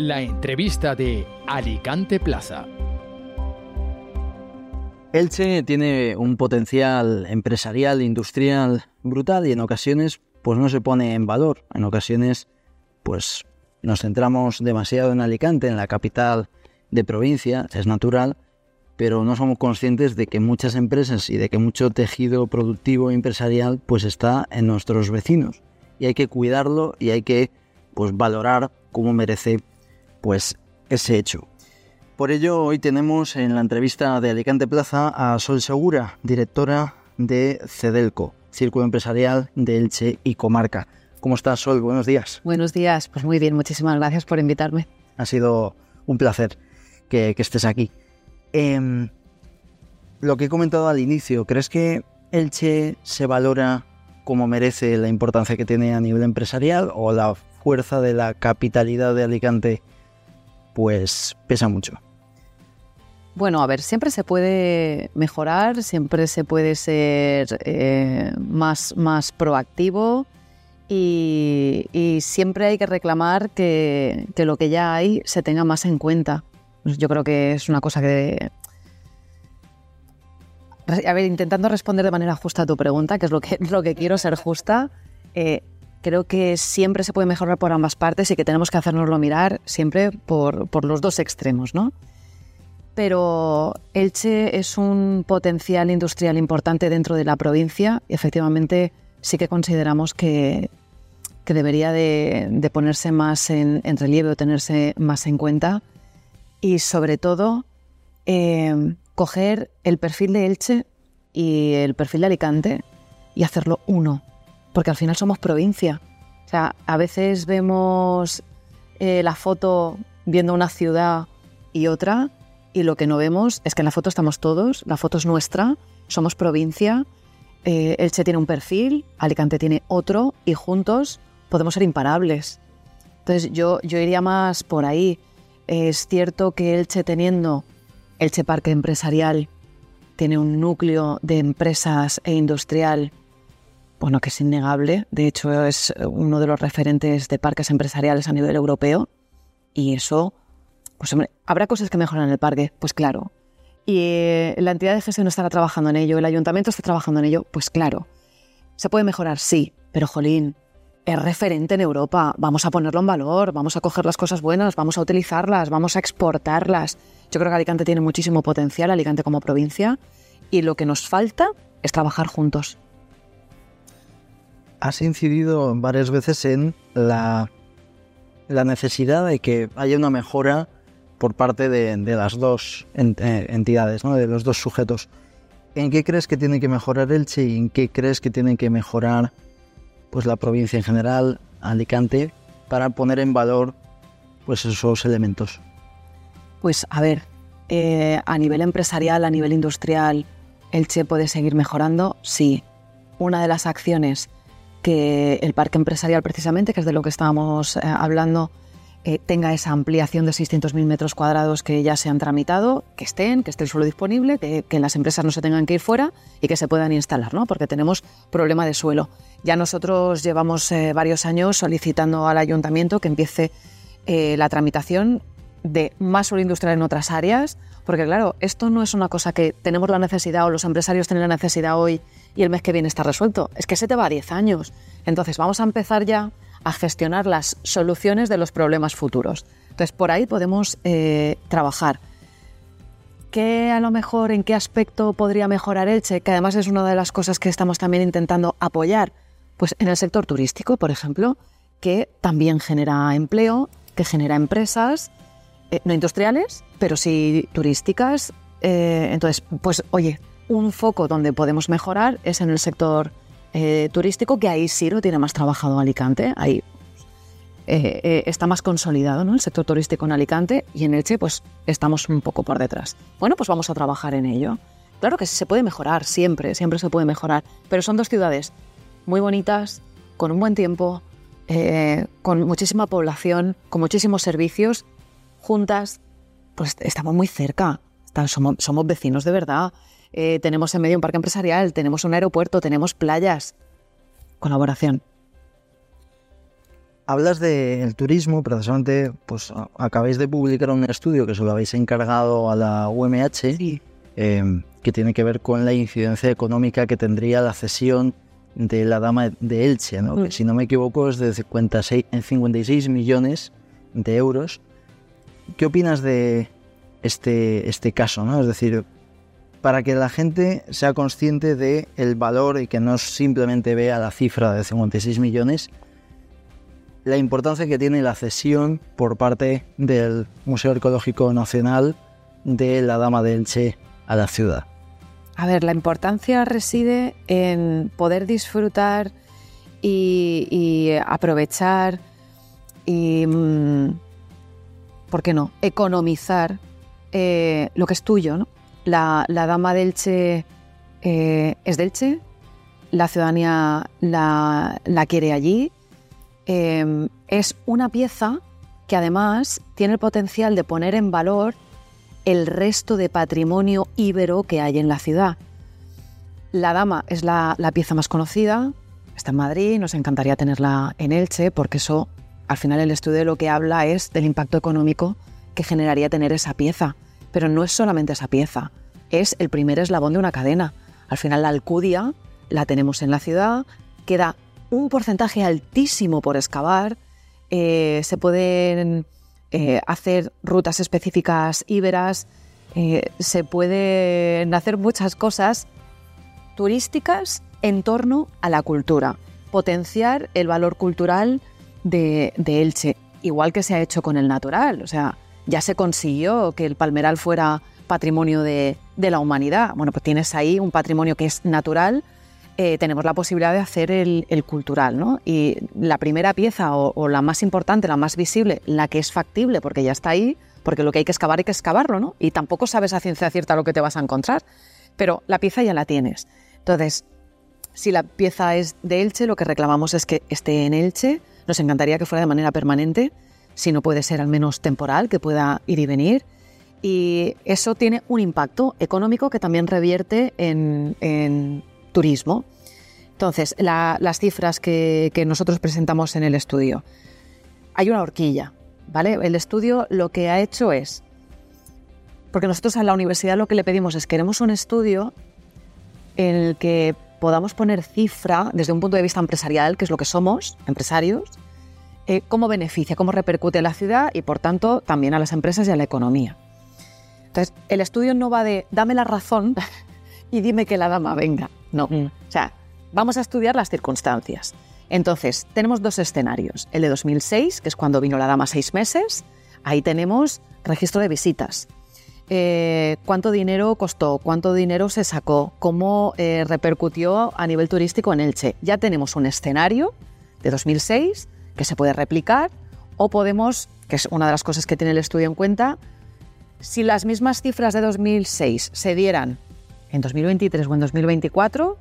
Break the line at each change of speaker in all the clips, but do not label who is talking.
La entrevista de Alicante Plaza.
Elche tiene un potencial empresarial, industrial brutal y en ocasiones pues no se pone en valor. En ocasiones pues nos centramos demasiado en Alicante, en la capital de provincia, es natural, pero no somos conscientes de que muchas empresas y de que mucho tejido productivo e empresarial pues está en nuestros vecinos y hay que cuidarlo y hay que pues valorar como merece pues ese hecho. Por ello, hoy tenemos en la entrevista de Alicante Plaza a Sol Segura, directora de CEDELCO, Círculo Empresarial de Elche y Comarca. ¿Cómo estás, Sol? Buenos días.
Buenos días, pues muy bien, muchísimas gracias por invitarme.
Ha sido un placer que, estés aquí. Em, lo que he comentado al inicio, ¿crees que Elche se valora como merece la importancia que tiene a nivel empresarial o la fuerza de la capitalidad de Alicante pues pesa mucho?
Bueno, a ver, siempre se puede mejorar, siempre se puede ser eh, más, más proactivo y, siempre hay que reclamar que, lo que ya hay se tenga más en cuenta. Yo creo que es una cosa que... A ver, intentando responder de manera justa a tu pregunta, que es lo que, lo que quiero ser justa, eh, creo que siempre se puede mejorar por ambas partes y que tenemos que hacernoslo mirar siempre por, por los dos extremos, ¿no? pero Elche es un potencial industrial importante dentro de la provincia y efectivamente sí que consideramos que, debería de, ponerse más en, relieve o tenerse más en cuenta y sobre todo eh, coger el perfil de Elche y el perfil de Alicante y hacerlo uno, porque al final somos provincia. O sea, a veces vemos eh, la foto viendo una ciudad y otra y lo que no vemos es que en la foto estamos todos, la foto es nuestra, somos provincia, eh, Elche tiene un perfil, Alicante tiene otro y juntos podemos ser imparables. Entonces yo, yo iría más por ahí. Es cierto que Elche teniendo Elche Parque Empresarial tiene un núcleo de empresas e industrial, bueno, que es innegable. De hecho, es uno de los referentes de parques empresariales a nivel europeo. Y eso pues hombre, ¿habrá cosas que mejoran en el parque? Pues claro. ¿Y eh, la entidad de gestión estará trabajando en ello? ¿El ayuntamiento está trabajando en ello? Pues claro. ¿Se puede mejorar? Sí, pero jolín, es referente en Europa. Vamos a ponerlo en valor, vamos a coger las cosas buenas, vamos a utilizarlas, vamos a exportarlas. Yo creo que Alicante tiene muchísimo potencial, Alicante como provincia, y lo que nos falta es trabajar juntos.
Has incidido varias veces en la, la necesidad de que haya una mejora por parte de, las dos eh, entidades, ¿no? de los dos sujetos. ¿En qué crees que tiene que mejorar Elche y en qué crees que tiene que mejorar pues, la provincia en general, Alicante, para poner en valor pues, esos elementos?
Pues a ver, eh, a nivel empresarial, a nivel industrial, Elche puede seguir mejorando, sí. Una de las acciones que el parque empresarial precisamente, que es de lo que estábamos eh, hablando, eh, tenga esa ampliación de 600.000 metros cuadrados que ya se han tramitado, que estén, que esté el suelo disponible, que, las empresas no se tengan que ir fuera y que se puedan instalar, ¿no? porque tenemos problema de suelo. Ya nosotros llevamos eh, varios años solicitando al ayuntamiento que empiece la tramitación de más suelo industrial en otras áreas, porque claro, esto no es una cosa que tenemos la necesidad o los empresarios tienen la necesidad hoy y el mes que viene está resuelto, es que se te va a 10 años. Entonces vamos a empezar ya a gestionar las soluciones de los problemas futuros. Entonces, por ahí podemos eh, trabajar. ¿Qué a lo mejor en qué aspecto podría mejorar Elche? Que además es una de las cosas que estamos también intentando apoyar. Pues en el sector turístico, por ejemplo, que también genera empleo, que genera empresas, eh, no industriales, pero sí turísticas. Eh, entonces, pues oye, un foco donde podemos mejorar es en el sector eh, turístico, que ahí sí lo tiene más trabajado Alicante, ahí eh, eh, está más consolidado ¿no? el sector turístico en Alicante y en Elche pues estamos un poco por detrás. Bueno, pues vamos a trabajar en ello. Claro que se puede mejorar, siempre, siempre se puede mejorar, pero son dos ciudades muy bonitas, con un buen tiempo, con muchísima población, con muchísimos servicios, juntas, pues estamos muy cerca, somos, somos vecinos de verdad. Eh, tenemos en medio un parque empresarial, tenemos un aeropuerto, tenemos playas. Colaboración.
hablas del turismo, precisamente, pues acabáis de publicar un estudio que se lo habéis encargado a la UMH, eh, que tiene que ver con la incidencia económica que tendría la cesión de la Dama de Elche, ¿no? que mm. si no me equivoco es de 56, 56 millones de euros. ¿Qué opinas de este, este caso? ¿no? Es decir, para que la gente sea consciente del el valor y que no simplemente vea la cifra de 56 millones, la importancia que tiene la cesión por parte del Museo Arqueológico Nacional de la Dama de Elche a la ciudad.
A ver, la importancia reside en poder disfrutar y, aprovechar y, mm, ¿por qué no?, economizar eh, lo que es tuyo, ¿no? La, Dama de Elche eh, es de Elche, la ciudadanía la, la quiere allí, Em, es una pieza que además tiene el potencial de poner en valor el resto de patrimonio íbero que hay en la ciudad. La Dama es la, pieza más conocida, está en Madrid, nos encantaría tenerla en Elche, porque eso, al final el estudio lo que habla es del impacto económico que generaría tener esa pieza. Pero no es solamente esa pieza, es el primer eslabón de una cadena. Al final la Alcudia la tenemos en la ciudad, queda un porcentaje altísimo por excavar. Eh, se pueden eh, hacer rutas específicas íberas, eh, se pueden hacer muchas cosas turísticas en torno a la cultura, potenciar el valor cultural de, Elche, igual que se ha hecho con el natural. O sea, ya se consiguió que el palmeral fuera patrimonio de, la humanidad. Bueno, pues tienes ahí un patrimonio que es natural, eh, tenemos la posibilidad de hacer el, cultural. ¿no? Y la primera pieza o, la más importante, la más visible, la que es factible porque ya está ahí, porque lo que hay que excavar hay que excavarlo, ¿no? Y tampoco sabes a ciencia cierta lo que te vas a encontrar, pero la pieza ya la tienes. Entonces, si la pieza es de Elche, lo que reclamamos es que esté en Elche. Nos encantaría que fuera de manera permanente, si no puede ser al menos temporal, que pueda ir y venir. Y eso tiene un impacto económico que también revierte en turismo. Entonces, las cifras que, nosotros presentamos en el estudio. Hay una horquilla, ¿vale? El estudio lo que ha hecho es, porque nosotros a la universidad lo que le pedimos es, queremos un estudio en el que podamos poner cifra desde un punto de vista empresarial, que es lo que somos, empresarios, eh, cómo beneficia, cómo repercute en la ciudad y, por tanto, también a las empresas y a la economía. Entonces, el estudio no va de dame la razón y dime que la dama venga. No. Mm. O sea, vamos a estudiar las circunstancias. Entonces, tenemos dos escenarios. El de 2006, que es cuando vino la dama seis meses. Ahí tenemos registro de visitas. Eh, cuánto dinero costó, cuánto dinero se sacó, cómo eh, repercutió a nivel turístico en Elche. Ya tenemos un escenario de 2006 que se puede replicar o podemos, que es una de las cosas que tiene el estudio en cuenta, si las mismas cifras de 2006 se dieran en 2023 o en 2024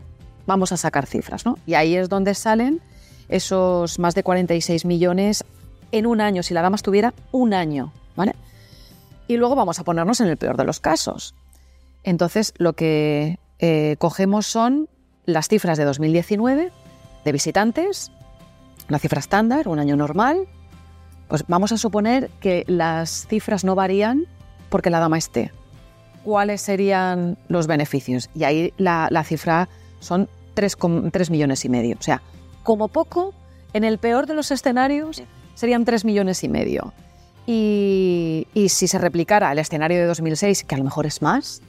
vamos a sacar cifras, ¿no? Y ahí es donde salen esos más de 46 millones en un año, si la dama estuviera un año, ¿vale? Y luego vamos a ponernos en el peor de los casos. Entonces, lo que eh, cogemos son las cifras de 2019 de visitantes, la cifra estándar, un año normal. Pues vamos a suponer que las cifras no varían porque la dama esté cuáles serían los beneficios. Y ahí la, cifra son 3, millones y medio. O sea, como poco, en el peor de los escenarios serían 3 millones y medio. Y, si se replicara el escenario de 2006, que a lo mejor es más,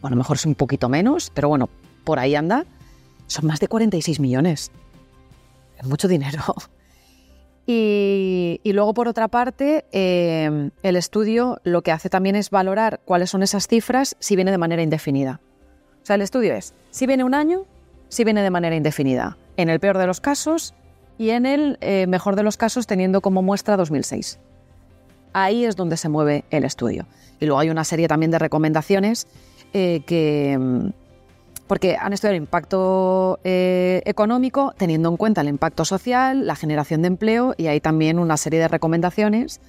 o a lo mejor es un poquito menos, pero bueno, por ahí anda, son más de 46 millones. Es mucho dinero. Y, luego, por otra parte, eh, el estudio lo que hace también es valorar cuáles son esas cifras si viene de manera indefinida. O sea, el estudio es si viene un año, si viene de manera indefinida. En el peor de los casos y en el eh, mejor de los casos teniendo como muestra 2006. Ahí es donde se mueve el estudio. Y luego hay una serie también de recomendaciones eh, que porque han estudiado el impacto eh, económico teniendo en cuenta el impacto social, la generación de empleo y hay también una serie de recomendaciones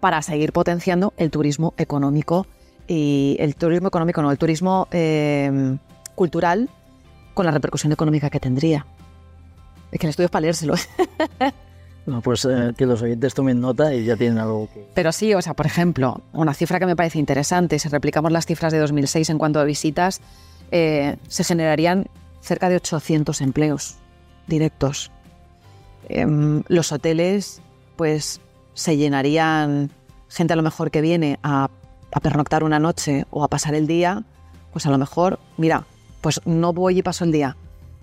para seguir potenciando el turismo económico y el turismo económico, no, el turismo eh, cultural con la repercusión económica que tendría. Es que el estudio es para leérselo.
No, pues eh, que los oyentes tomen nota y ya tienen algo que...
Pero sí, o sea, por ejemplo, una cifra que me parece interesante, si replicamos las cifras de 2006 en cuanto a visitas, eh, se generarían cerca de 800 empleos directos. Em, los hoteles, pues, se llenarían gente a lo mejor que viene a, pernoctar una noche o a pasar el día, pues a lo mejor, mira, pues no voy y paso el día,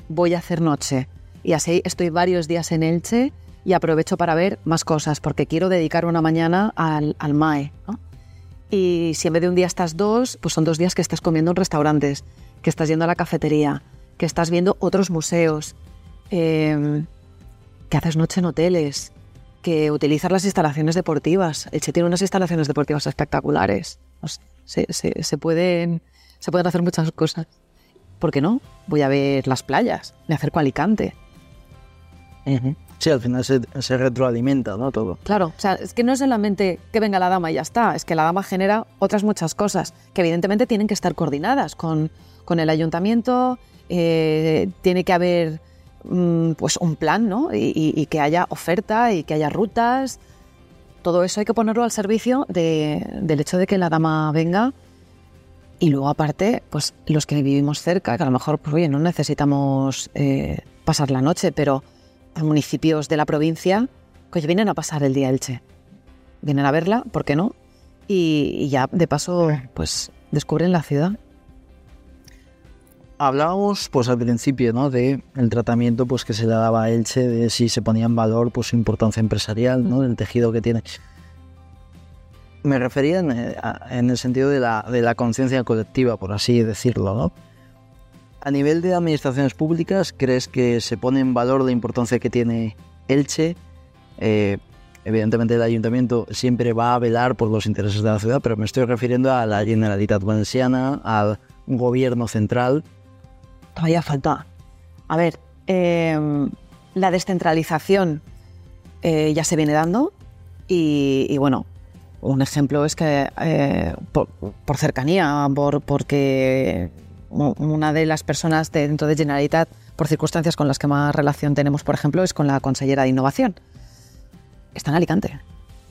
voy a hacer noche. Y así estoy varios días en Elche y aprovecho para ver más cosas, porque quiero dedicar una mañana al, al MAE. Y si en vez de un día estás dos, pues son dos días que estás comiendo en restaurantes, que estás yendo a la cafetería, que estás viendo otros museos, eh, que haces noche en hoteles, que utilizas las instalaciones deportivas. Elche tiene unas instalaciones deportivas espectaculares. Se, se, se, pueden, se pueden hacer muchas cosas. ¿Por qué no? Voy a ver las playas, me acerco a Alicante.
Sí, al final se, se, retroalimenta, ¿no? Todo.
Claro, o sea, es que no es en la mente que venga la dama y ya está, es que la dama genera otras muchas cosas que evidentemente tienen que estar coordinadas con, con el ayuntamiento, eh, tiene que haber mmm, pues un plan, ¿no? Y, y, y, que haya oferta y que haya rutas. Todo eso hay que ponerlo al servicio de, del hecho de que la dama venga. Y luego, aparte, pues los que vivimos cerca, que a lo mejor, pues oye, no necesitamos eh, pasar la noche, pero a municipios de la provincia que oye, vienen a pasar el día Elche. Vienen a verla, ¿por qué no? Y, y ya, de paso, pues descubren la ciudad.
Hablábamos pues al principio ¿no? de el tratamiento pues que se le daba a Elche, de si se ponía en valor pues su importancia empresarial, ¿no? del tejido que tiene. Me refería en, en el sentido de la, de la conciencia colectiva, por así decirlo. ¿no? A nivel de administraciones públicas, ¿crees que se pone en valor la importancia que tiene Elche? Eh, evidentemente el ayuntamiento siempre va a velar por los intereses de la ciudad, pero me estoy refiriendo a la Generalitat Valenciana, al gobierno central,
todavía falta. A ver, eh, la descentralización eh, ya se viene dando y, bueno, un ejemplo es que eh, por, por, cercanía, por, porque una de las personas de, dentro de Generalitat, por circunstancias con las que más relación tenemos, por ejemplo, es con la consellera de Innovación. Está en Alicante,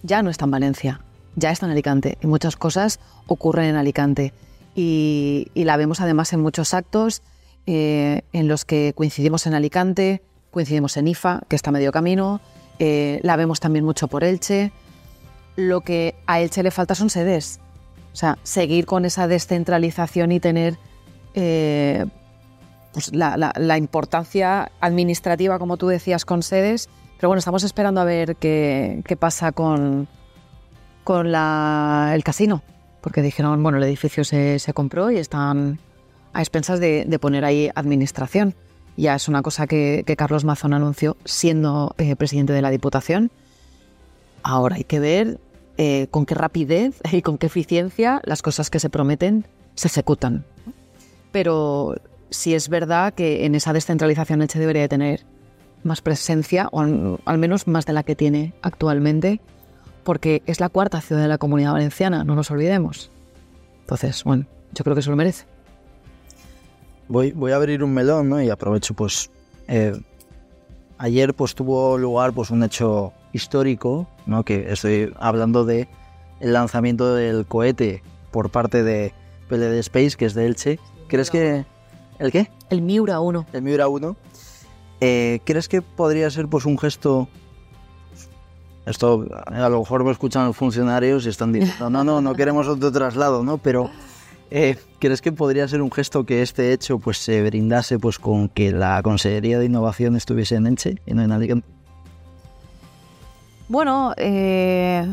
ya no está en Valencia, ya está en Alicante y muchas cosas ocurren en Alicante. Y la vemos además en muchos actos eh, en los que coincidimos en Alicante, coincidimos en IFA, que está a medio camino, eh, la vemos también mucho por Elche. Lo que a Elche le falta son sedes. O sea, seguir con esa descentralización y tener eh, pues la, la, la, importancia administrativa, como tú decías, con sedes. Pero bueno, estamos esperando a ver qué, qué pasa con, con la, el casino. Porque dijeron, bueno, el edificio se, se compró y están a expensas de, de, poner ahí administración. Ya es una cosa que, Carlos Mazón anunció siendo eh, presidente de la Diputación. Ahora hay que ver eh, con qué rapidez y con qué eficiencia las cosas que se prometen se ejecutan. Pero sí es verdad que en esa descentralización Elche debería de tener más presencia, o al menos más de la que tiene actualmente, porque es la cuarta ciudad de la comunidad valenciana, no nos olvidemos. Entonces, bueno, yo creo que eso lo merece
voy, voy a abrir un melón, ¿no? Y aprovecho, pues, eh, ayer pues tuvo lugar pues un hecho histórico, ¿no? Que estoy hablando de el lanzamiento del cohete por parte de PLD Space, que es de Elche. ¿Crees que el qué?
El Miura 1.
El Miura 1. Eh, ¿Crees que podría ser pues un gesto esto a lo mejor me escuchan los funcionarios y están diciendo, no, no, no queremos otro traslado, ¿no? Pero eh, ¿Crees que podría ser un gesto que este hecho pues se brindase pues con que la Consejería de Innovación estuviese en Enche y no en Alicante?
Bueno, eh,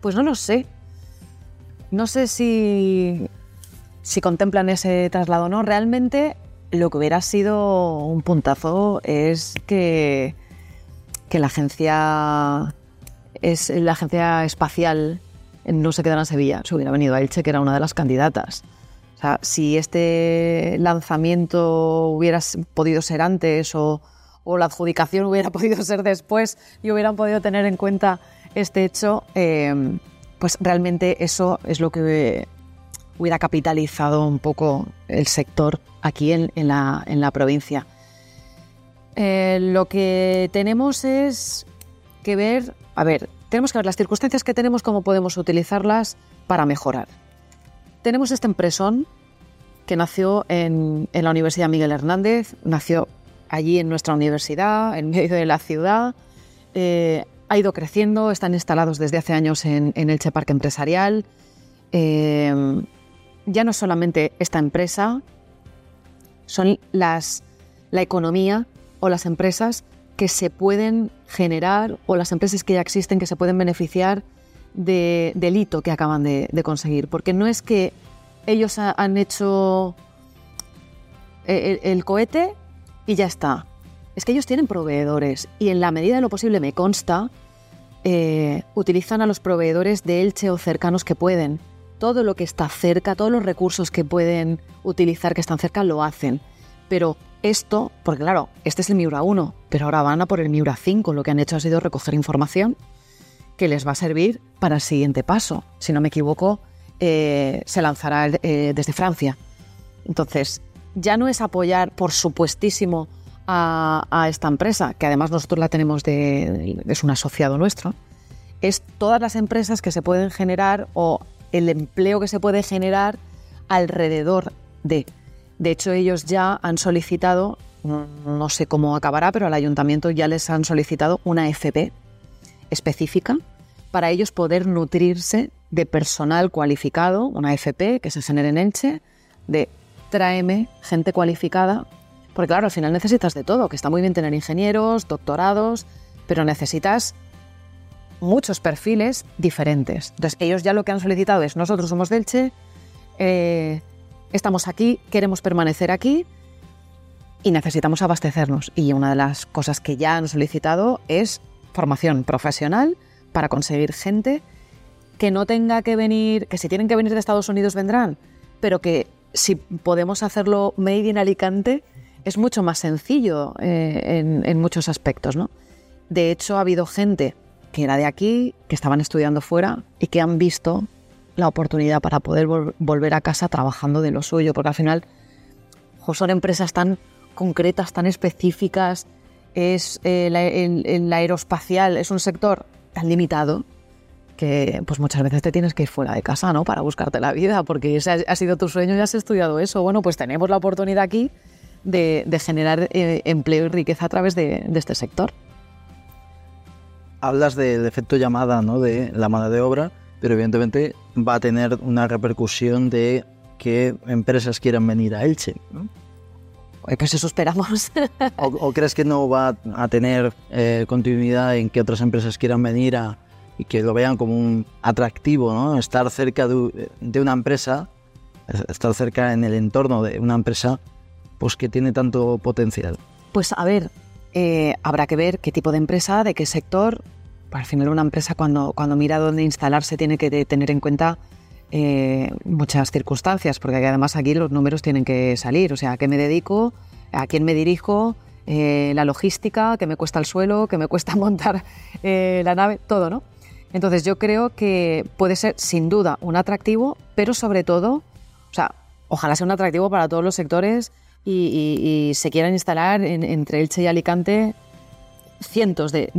pues no lo sé. No sé si, si contemplan ese traslado o no. Realmente lo que hubiera sido un puntazo es que, que la agencia es la agencia espacial no se quedara en Sevilla, se hubiera venido a Elche, que era una de las candidatas. O sea, si este lanzamiento hubiera podido ser antes o, o, la adjudicación hubiera podido ser después y hubieran podido tener en cuenta este hecho, eh, pues realmente eso es lo que hubiera capitalizado un poco el sector aquí en, en, la, en la provincia. eh, lo que tenemos es que ver, a ver, tenemos que ver las circunstancias que tenemos, cómo podemos utilizarlas para mejorar. Tenemos este empresón que nació en, la Universidad Miguel Hernández, nació allí en nuestra universidad, en medio de la ciudad, eh, ha ido creciendo, están instalados desde hace años en, el Elche Parque Empresarial. Eh, ya no solamente esta empresa, son las, la economía o las empresas que se pueden generar o las empresas que ya existen que se pueden beneficiar del hito que acaban de, conseguir. Porque no es que ellos han hecho el, cohete y ya está. Es que ellos tienen proveedores y en la medida de lo posible, me consta, eh, utilizan a los proveedores de Elche o cercanos que pueden. Todo lo que está cerca, todos los recursos que pueden utilizar que están cerca, lo hacen. Pero esto, porque claro, este es el Miura 1, pero ahora van a por el Miura 5. Lo que han hecho ha sido recoger información que les va a servir para el siguiente paso. Si no me equivoco, eh, se lanzará eh, desde Francia. Entonces, ya no es apoyar, por supuestísimo, a, esta empresa, que además nosotros la tenemos de, es un asociado nuestro, es todas las empresas que se pueden generar o el empleo que se puede generar alrededor de. De hecho, ellos ya han solicitado, no sé cómo acabará, pero al ayuntamiento ya les han solicitado una FP específica para ellos poder nutrirse de personal cualificado, una FP que se genere en Elche, de tráeme gente cualificada, porque claro, al final necesitas de todo, que está muy bien tener ingenieros, doctorados, pero necesitas muchos perfiles diferentes. Entonces, ellos ya lo que han solicitado es, nosotros somos Delche, eh, estamos aquí, queremos permanecer aquí y necesitamos abastecernos. Y una de las cosas que ya han solicitado es formación profesional para conseguir gente que no tenga que venir, que si tienen que venir de Estados Unidos vendrán, pero que si podemos hacerlo made in Alicante es mucho más sencillo eh, en, muchos aspectos, ¿no? De hecho, ha habido gente que era de aquí, que estaban estudiando fuera y que han visto la oportunidad para poder volver a casa trabajando de lo suyo, porque al final son empresas tan concretas, tan específicas, es eh, el, aeroespacial es un sector tan limitado que pues muchas veces te tienes que ir fuera de casa, ¿no? Para buscarte la vida, porque ese ha, sido tu sueño y has estudiado eso. Bueno, pues tenemos la oportunidad aquí de, generar eh, empleo y riqueza a través de, este sector.
Hablas del efecto llamada, ¿no? De la mano de obra, pero evidentemente va a tener una repercusión de que empresas quieran venir a Elche, ¿no?
Pues eso esperamos.
¿O, crees que no va a tener eh, continuidad en que otras empresas quieran venir a, y que lo vean como un atractivo, ¿no? Estar cerca de, una empresa, estar cerca en el entorno de una empresa, pues que tiene tanto potencial.
Pues a ver, eh, habrá que ver qué tipo de empresa, de qué sector. Al final una empresa cuando, cuando mira dónde instalarse tiene que tener en cuenta eh, muchas circunstancias, porque además aquí los números tienen que salir, o sea, a qué me dedico, a quién me dirijo, eh, la logística, qué me cuesta el suelo, qué me cuesta montar eh, la nave, todo, ¿no? Entonces yo creo que puede ser sin duda un atractivo, pero sobre todo, o sea, ojalá sea un atractivo para todos los sectores y, se quieran instalar entre Elche y Alicante cientos de,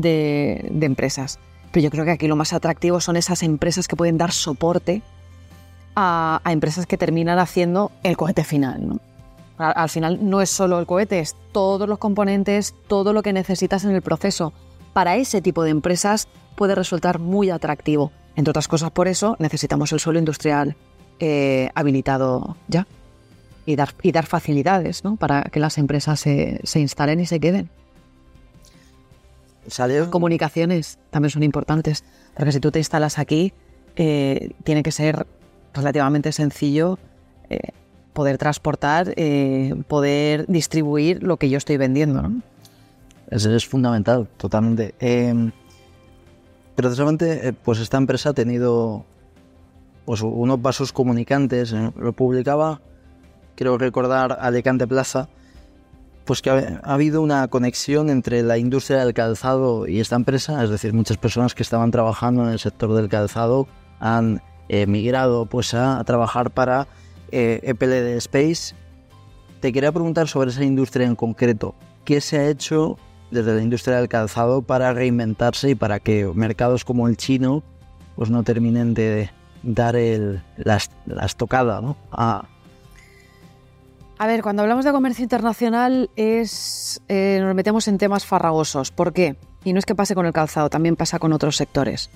empresas. Pero yo creo que aquí lo más atractivo son esas empresas que pueden dar soporte a, empresas que terminan haciendo el cohete final. Al, final no es solo el cohete, es todos los componentes, todo lo que necesitas en el proceso. Para ese tipo de empresas puede resultar muy atractivo. Entre otras cosas, por eso necesitamos el suelo industrial eh, habilitado ya y dar facilidades para que las empresas se, instalen y se queden. Comunicaciones también son importantes, porque si tú te instalas aquí, eh, tiene que ser relativamente sencillo eh, poder transportar, eh, poder distribuir lo que yo estoy vendiendo. ¿no?
Eso es fundamental, totalmente. Eh, precisamente, pues esta empresa ha tenido pues, unos vasos comunicantes, lo publicaba, quiero recordar, Alicante Plaza, pues que ha, habido una conexión entre la industria del calzado y esta empresa, es decir, muchas personas que estaban trabajando en el sector del calzado han migrado pues a, trabajar para eh, EPLD Space. Te quería preguntar sobre esa industria en concreto. qué se ha hecho desde la industria del calzado para reinventarse y para que mercados como el chino pues no terminen de dar el, la, estocada ¿no? a,
a ver, cuando hablamos de comercio internacional es eh, nos metemos en temas farragosos. ¿Por qué? Y no es que pase con el calzado, también pasa con otros sectores.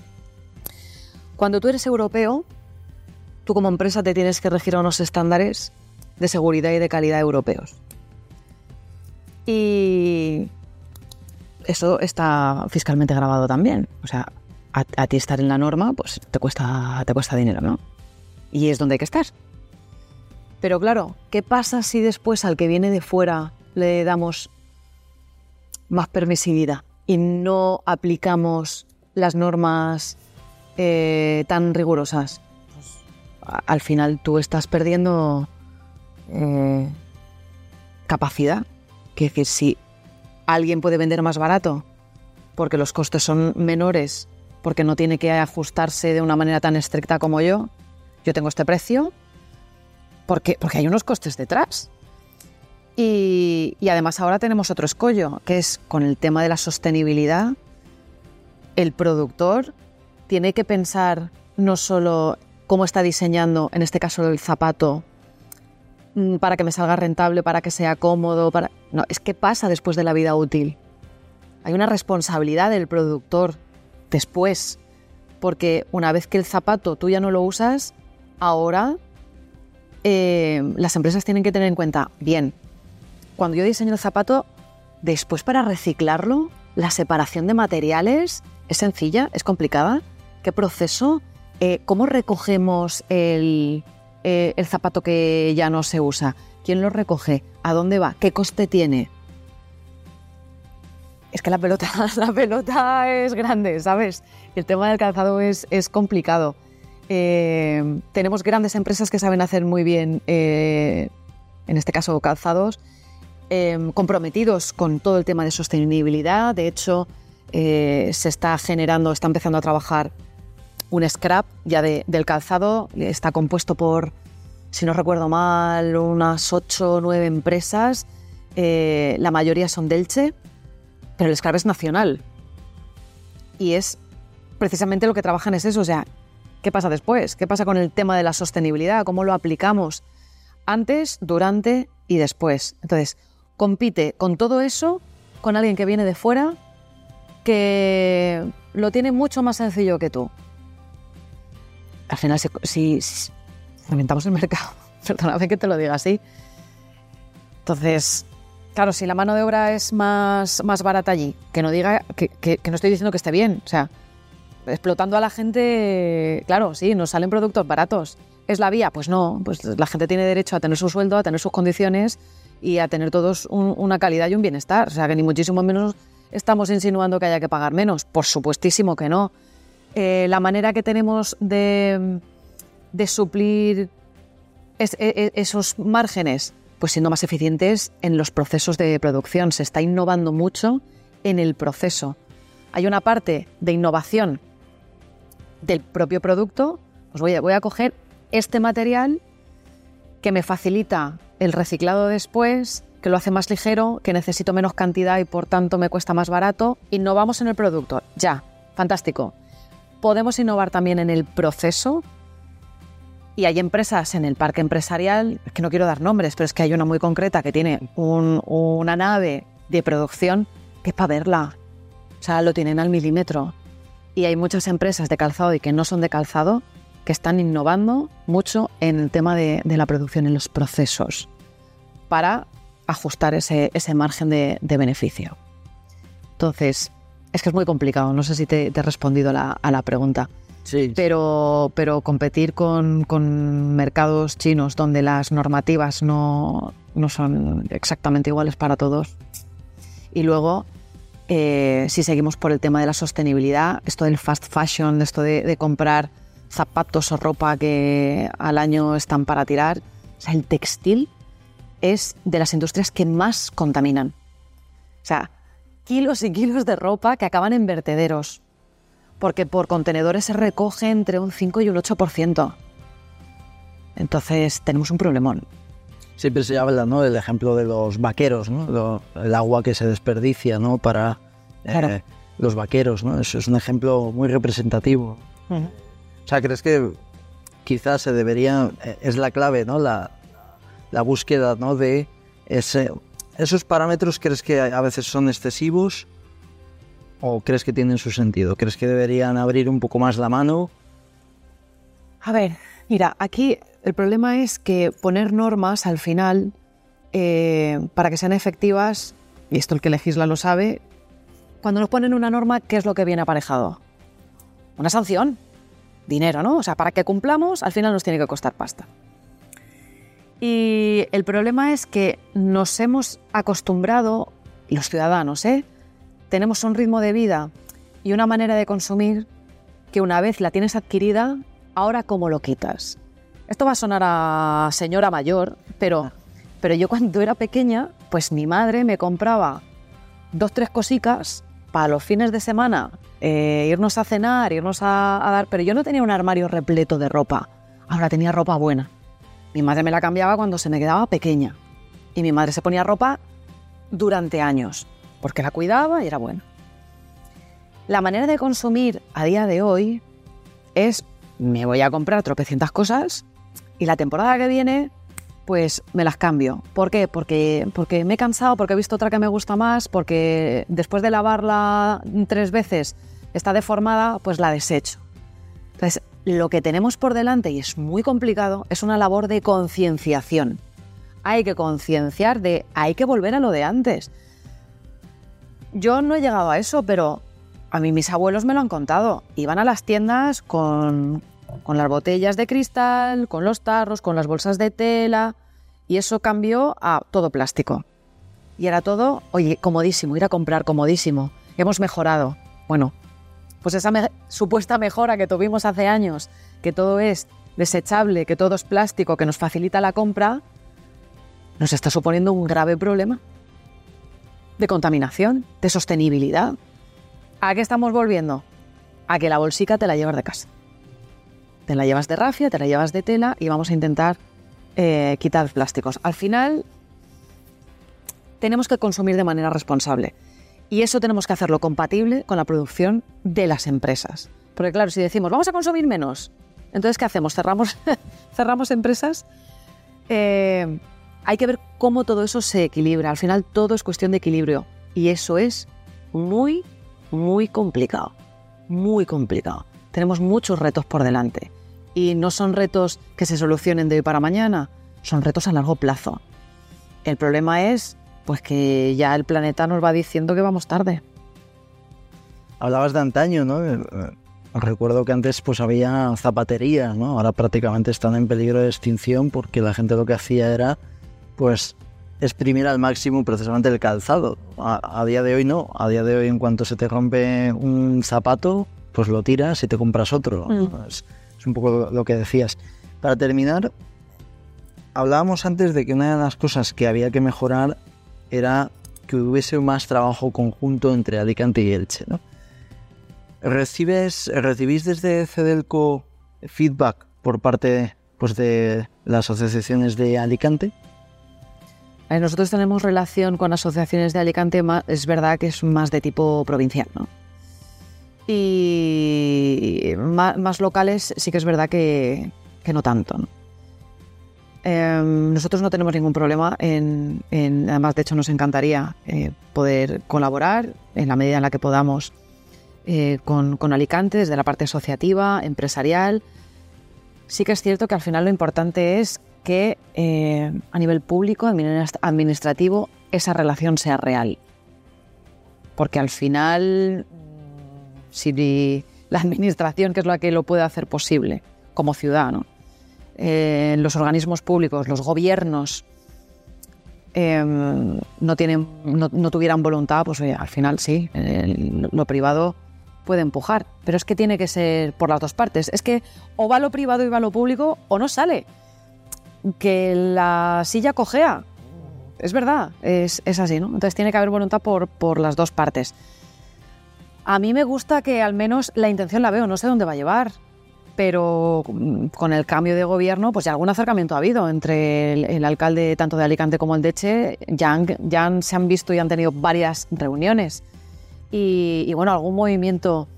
Cuando tú eres europeo, tú como empresa te tienes que regir a unos estándares de seguridad y de calidad europeos. Y eso está fiscalmente grabado también. O sea, a, ti estar en la norma, pues te cuesta, te cuesta dinero, ¿no? Y es donde hay que estar. Pero claro, ¿qué pasa si después al que viene de fuera le damos más permisividad y no aplicamos las normas eh, tan rigurosas? Pues, al final tú estás perdiendo eh, capacidad. Que, que si alguien puede vender más barato porque los costes son menores, porque no tiene que ajustarse de una manera tan estricta como yo, yo tengo este precio, porque, porque hay unos costes detrás. Y, además ahora tenemos otro escollo, que es con el tema de la sostenibilidad, el productor tiene que pensar no solo cómo está diseñando, en este caso el zapato, mm, para que me salga rentable, para que sea cómodo, para... No, es que pasa después de la vida útil. Hay una responsabilidad del productor después, porque una vez que el zapato tú ya no lo usas, ahora eh, las empresas tienen que tener en cuenta, bien, cuando yo diseño el zapato, después para reciclarlo, la separación de materiales es sencilla, es complicada. ¿Qué proceso? Eh, ¿Cómo recogemos el, eh, el zapato que ya no se usa? ¿Quién lo recoge? ¿A dónde va? ¿Qué coste tiene? Es que la pelota, la pelota es grande, ¿sabes? El tema del calzado es complicado. Eh, tenemos grandes empresas que saben hacer muy bien, eh, en este caso calzados, eh, comprometidos con todo el tema de sostenibilidad. De hecho, se está generando, está empezando a trabajar un scrap ya del calzado. Está compuesto por, si no recuerdo mal, unas 8 o 9 empresas. la mayoría son delche, pero el scrap es nacional. Y es precisamente lo que trabajan es eso, o sea, ¿Qué pasa después? ¿Qué pasa con el tema de la sostenibilidad? ¿Cómo lo aplicamos antes, durante y después? Entonces, compite con todo eso con alguien que viene de fuera que lo tiene mucho más sencillo que tú. Al final, si, si, el mercado, perdóname que te lo diga así. Entonces, claro, si la mano de obra es más, más barata allí, que no diga que, que no estoy diciendo que esté bien, o sea, explotando a la gente, claro, sí, nos salen productos baratos. ¿Es la vía? Pues no, pues la gente tiene derecho a tener su sueldo, a tener sus condiciones y a tener todos una calidad y un bienestar. O sea, que ni muchísimo menos estamos insinuando que haya que pagar menos. Por supuestísimo que no. Eh, la manera que tenemos de, suplir e, e, esos márgenes, pues siendo más eficientes en los procesos de producción. Se está innovando mucho en el proceso. Hay una parte de innovación del propio producto, pues voy a, voy a coger este material que me facilita el reciclado después, que lo hace más ligero, que necesito menos cantidad y por tanto me cuesta más barato. Innovamos en el producto, ya, fantástico. Podemos innovar también en el proceso y hay empresas en el parque empresarial, es que no quiero dar nombres, pero es que hay una muy concreta que tiene una nave de producción que es para verla. O sea, lo tienen al milímetro y hay muchas empresas de calzado y que no son de calzado que están innovando mucho en el tema de, la producción, en los procesos, para ajustar ese, margen de, beneficio. Entonces, es que es muy complicado, no sé si te, he respondido a la pregunta.
Sí.
Pero, pero competir con, mercados chinos donde las normativas no, no son exactamente iguales para todos. Y luego eh, si seguimos por el tema de la sostenibilidad, esto del fast fashion, esto de, comprar zapatos o ropa que al año están para tirar, o sea, el textil es de las industrias que más contaminan. O sea, kilos y kilos de ropa que acaban en vertederos, porque por contenedores se recoge entre un 5 y un 8%. Entonces tenemos un problemón.
Siempre se habla, ¿no? El ejemplo de los vaqueros, ¿no? Lo- el agua que se desperdicia, ¿no? Para eh,
Claro.
los vaqueros, ¿no? Eso es un ejemplo muy representativo. O sea, ¿crees que quizás se debería, eh, es la clave, ¿no? La, la búsqueda, ¿no? De ese, esos parámetros, ¿crees que a veces son excesivos o crees que tienen su sentido? ¿Crees que deberían abrir un poco más la mano?
A ver, mira, aquí el problema es que poner normas al final, eh, para que sean efectivas, y esto el que legisla lo sabe, cuando nos ponen una norma, ¿qué es lo que viene aparejado? Una sanción, dinero, ¿no? O sea, para que cumplamos, al final nos tiene que costar pasta. Y el problema es que nos hemos acostumbrado, los ciudadanos, ¿eh? Tenemos un ritmo de vida y una manera de consumir que una vez la tienes adquirida, ahora cómo lo quitas. Esto va a sonar a señora mayor, pero, pero yo cuando era pequeña, pues mi madre me compraba dos, tres cositas para los fines de semana, eh, irnos a cenar, irnos a, a dar, pero yo no tenía un armario repleto de ropa, ahora tenía ropa buena. Mi madre me la cambiaba cuando se me quedaba pequeña y mi madre se ponía ropa durante años, porque la cuidaba y era buena. La manera de consumir a día de hoy es me voy a comprar tropecientas cosas y la temporada que viene pues me las cambio. ¿Por qué? Porque, porque me he cansado, porque he visto otra que me gusta más, porque después de lavarla tres veces está deformada, pues la desecho. Entonces, lo que tenemos por delante, y es muy complicado, es una labor de concienciación. Hay que concienciar de, hay que volver a lo de antes. Yo no he llegado a eso, pero a mí mis abuelos me lo han contado. Iban a las tiendas con, con las botellas de cristal, con los tarros, con las bolsas de tela, y eso cambió a todo plástico. Y era todo, oye, comodísimo, ir a comprar comodísimo. Hemos mejorado. Bueno, pues esa supuesta mejora que tuvimos hace años, que todo es desechable, que todo es plástico, que nos facilita la compra, nos está suponiendo un grave problema de contaminación, de sostenibilidad. ¿A qué estamos volviendo? A que la bolsica te la llevas de casa. Te la llevas de rafia, te la llevas de tela y vamos a intentar eh, quitar plásticos. Al final, tenemos que consumir de manera responsable. Y eso tenemos que hacerlo compatible con la producción de las empresas. Porque claro, si decimos, vamos a consumir menos, entonces ¿qué hacemos? ¿Cerramos, cerramos empresas? Eh, hay que ver cómo todo eso se equilibra. Al final todo es cuestión de equilibrio. Y eso es muy, muy complicado. Muy complicado. Tenemos muchos retos por delante. Y no son retos que se solucionen de hoy para mañana, son retos a largo plazo. El problema es pues que ya el planeta nos va diciendo que vamos tarde.
Hablabas de antaño, ¿no? Eh, eh, Recuerdo que antes pues había zapaterías, ¿no? Ahora prácticamente están en peligro de extinción porque la gente lo que hacía era pues exprimir al máximo precisamente el calzado. A, a día de hoy no, a día de hoy en cuanto se te rompe un zapato, pues lo tiras y te compras otro.
Mm.
Es, es un poco lo, que decías. Para terminar, hablábamos antes de que una de las cosas que había que mejorar era que hubiese más trabajo conjunto entre Alicante y Elche, ¿no? ¿Recibes, ¿Recibís desde Cedelco feedback por parte pues, de las asociaciones de Alicante?
Eh, Nosotros tenemos relación con asociaciones de Alicante, es verdad que es más de tipo provincial, ¿no? Y más, locales sí que es verdad que, que no tanto. Em, nosotros no tenemos ningún problema además de hecho nos encantaría eh, poder colaborar en la medida en la que podamos eh, con, con Alicante desde la parte asociativa, empresarial. Sí que es cierto que al final lo importante es que eh, a nivel público, administ- administrativo, esa relación sea real. Porque al final, si la administración, que es la que lo puede hacer posible como ciudadano, eh, los organismos públicos, los gobiernos, eh, no, tienen, no, no tuvieran voluntad, pues oye, al final sí, eh, lo privado puede empujar, pero es que tiene que ser por las dos partes. Es que o va lo privado y va lo público o no sale. Que la silla cojea, es verdad, es, es así, ¿no? Entonces tiene que haber voluntad por, por las dos partes. A mí me gusta que al menos la intención la veo, no sé dónde va a llevar. pero mm, con el cambio de gobierno, pues ya algún acercamiento ha habido entre el, alcalde tanto de Alicante como el de Eche, ya, se han visto y han tenido varias reuniones. Y, bueno, algún movimiento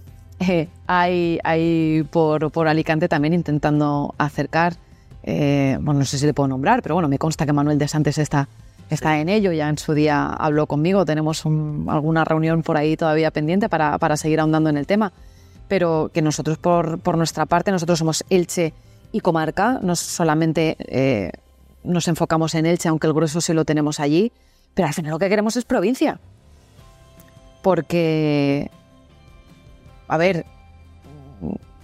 eh, hay, por, Alicante también intentando acercar, eh, bueno, no sé si le puedo nombrar, pero bueno, me consta que Manuel de Santos está, está en ello, ya en su día habló conmigo, tenemos alguna reunión por ahí todavía pendiente para, para seguir ahondando en el tema pero que nosotros por, por nuestra parte, nosotros somos Elche y comarca, no solamente eh, nos enfocamos en Elche, aunque el grueso sí lo tenemos allí, pero al final lo que queremos es provincia. Porque, a ver,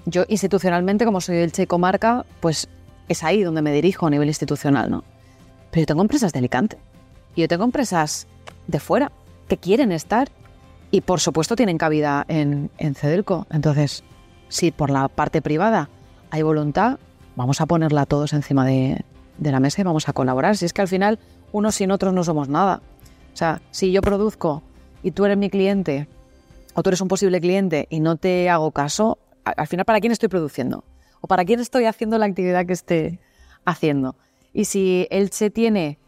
yo institucionalmente, como soy Elche y comarca, pues es ahí donde me dirijo a nivel institucional, ¿no? Pero yo tengo empresas de Alicante y yo tengo empresas de fuera que quieren estar y por supuesto tienen cabida en, en Cedelco. Entonces, si por la parte privada hay voluntad, vamos a ponerla todos encima de, la mesa y vamos a colaborar. Si es que al final unos sin otros no somos nada. O sea, si yo produzco y tú eres mi cliente o tú eres un posible cliente y no te hago caso, al final ¿para quién estoy produciendo? ¿O para quién estoy haciendo la actividad que esté haciendo? Y si Elche tiene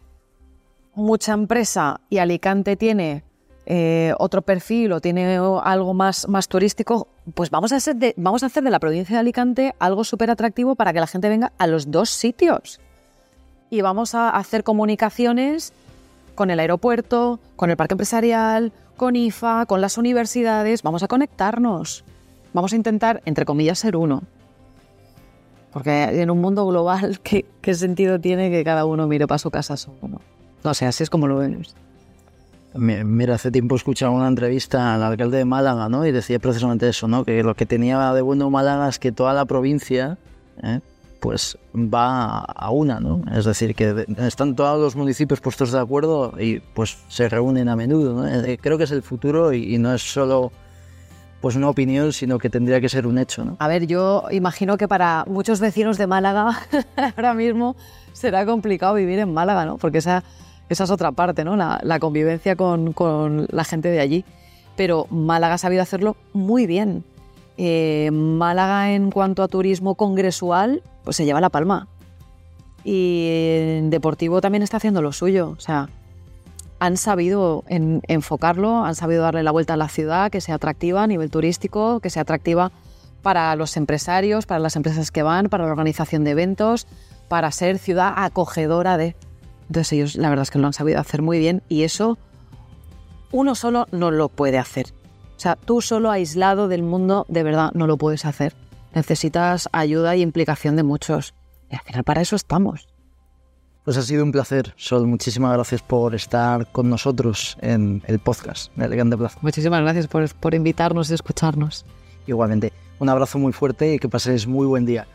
mucha empresa y Alicante tiene eh, otro perfil o tiene algo más, más turístico, pues vamos a, hacer de, vamos a hacer de la provincia de Alicante algo súper atractivo para que la gente venga a los dos sitios. Y vamos a hacer comunicaciones con el aeropuerto, con el parque empresarial, con IFA, con las universidades. Vamos a conectarnos. Vamos a intentar, entre comillas, ser uno. Porque en un mundo global, ¿qué, qué sentido tiene que cada uno mire para su casa solo? No, sea, así es como lo vemos.
Mira, hace tiempo escuchaba una entrevista al alcalde de Málaga, ¿no? Y decía precisamente eso, ¿no? Que lo que tenía de bueno Málaga es que toda la provincia, ¿eh? pues va a una, ¿no? Es decir, que están todos los municipios puestos de acuerdo y pues se reúnen a menudo, ¿no? Eh, creo que es el futuro y, no es solo pues una opinión, sino que tendría que ser un hecho, ¿no?
A ver, yo imagino que para muchos vecinos de Málaga ahora mismo será complicado vivir en Málaga, ¿no? Porque esa esa es otra parte, ¿no? La, convivencia con, la gente de allí. Pero Málaga ha sabido hacerlo muy bien. Eh, Málaga en cuanto a turismo congresual, pues se lleva la palma. Y en deportivo también está haciendo lo suyo. O sea, han sabido enfocarlo, han sabido darle la vuelta a la ciudad, que sea atractiva a nivel turístico, que sea atractiva para los empresarios, para las empresas que van, para la organización de eventos, para ser ciudad acogedora de... Entonces ellos la verdad es que lo han sabido hacer muy bien y eso uno solo no lo puede hacer. O sea, tú solo aislado del mundo de verdad no lo puedes hacer. Necesitas ayuda y implicación de muchos. Y al final para eso estamos.
Pues ha sido un placer, Sol. Muchísimas gracias por estar con nosotros en el podcast de Elegante Plaza.
Muchísimas gracias por, por invitarnos y escucharnos.
Igualmente, un abrazo muy fuerte y que paséis muy buen día.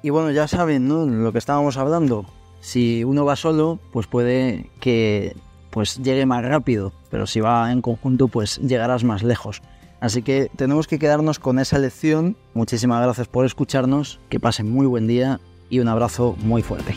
Y bueno, ya saben, ¿no? Lo que estábamos hablando. Si uno va solo, pues puede que pues llegue más rápido, pero si va en conjunto, pues llegarás más lejos. Así que tenemos que quedarnos con esa lección. Muchísimas gracias por escucharnos, que pasen muy buen día y un abrazo muy fuerte.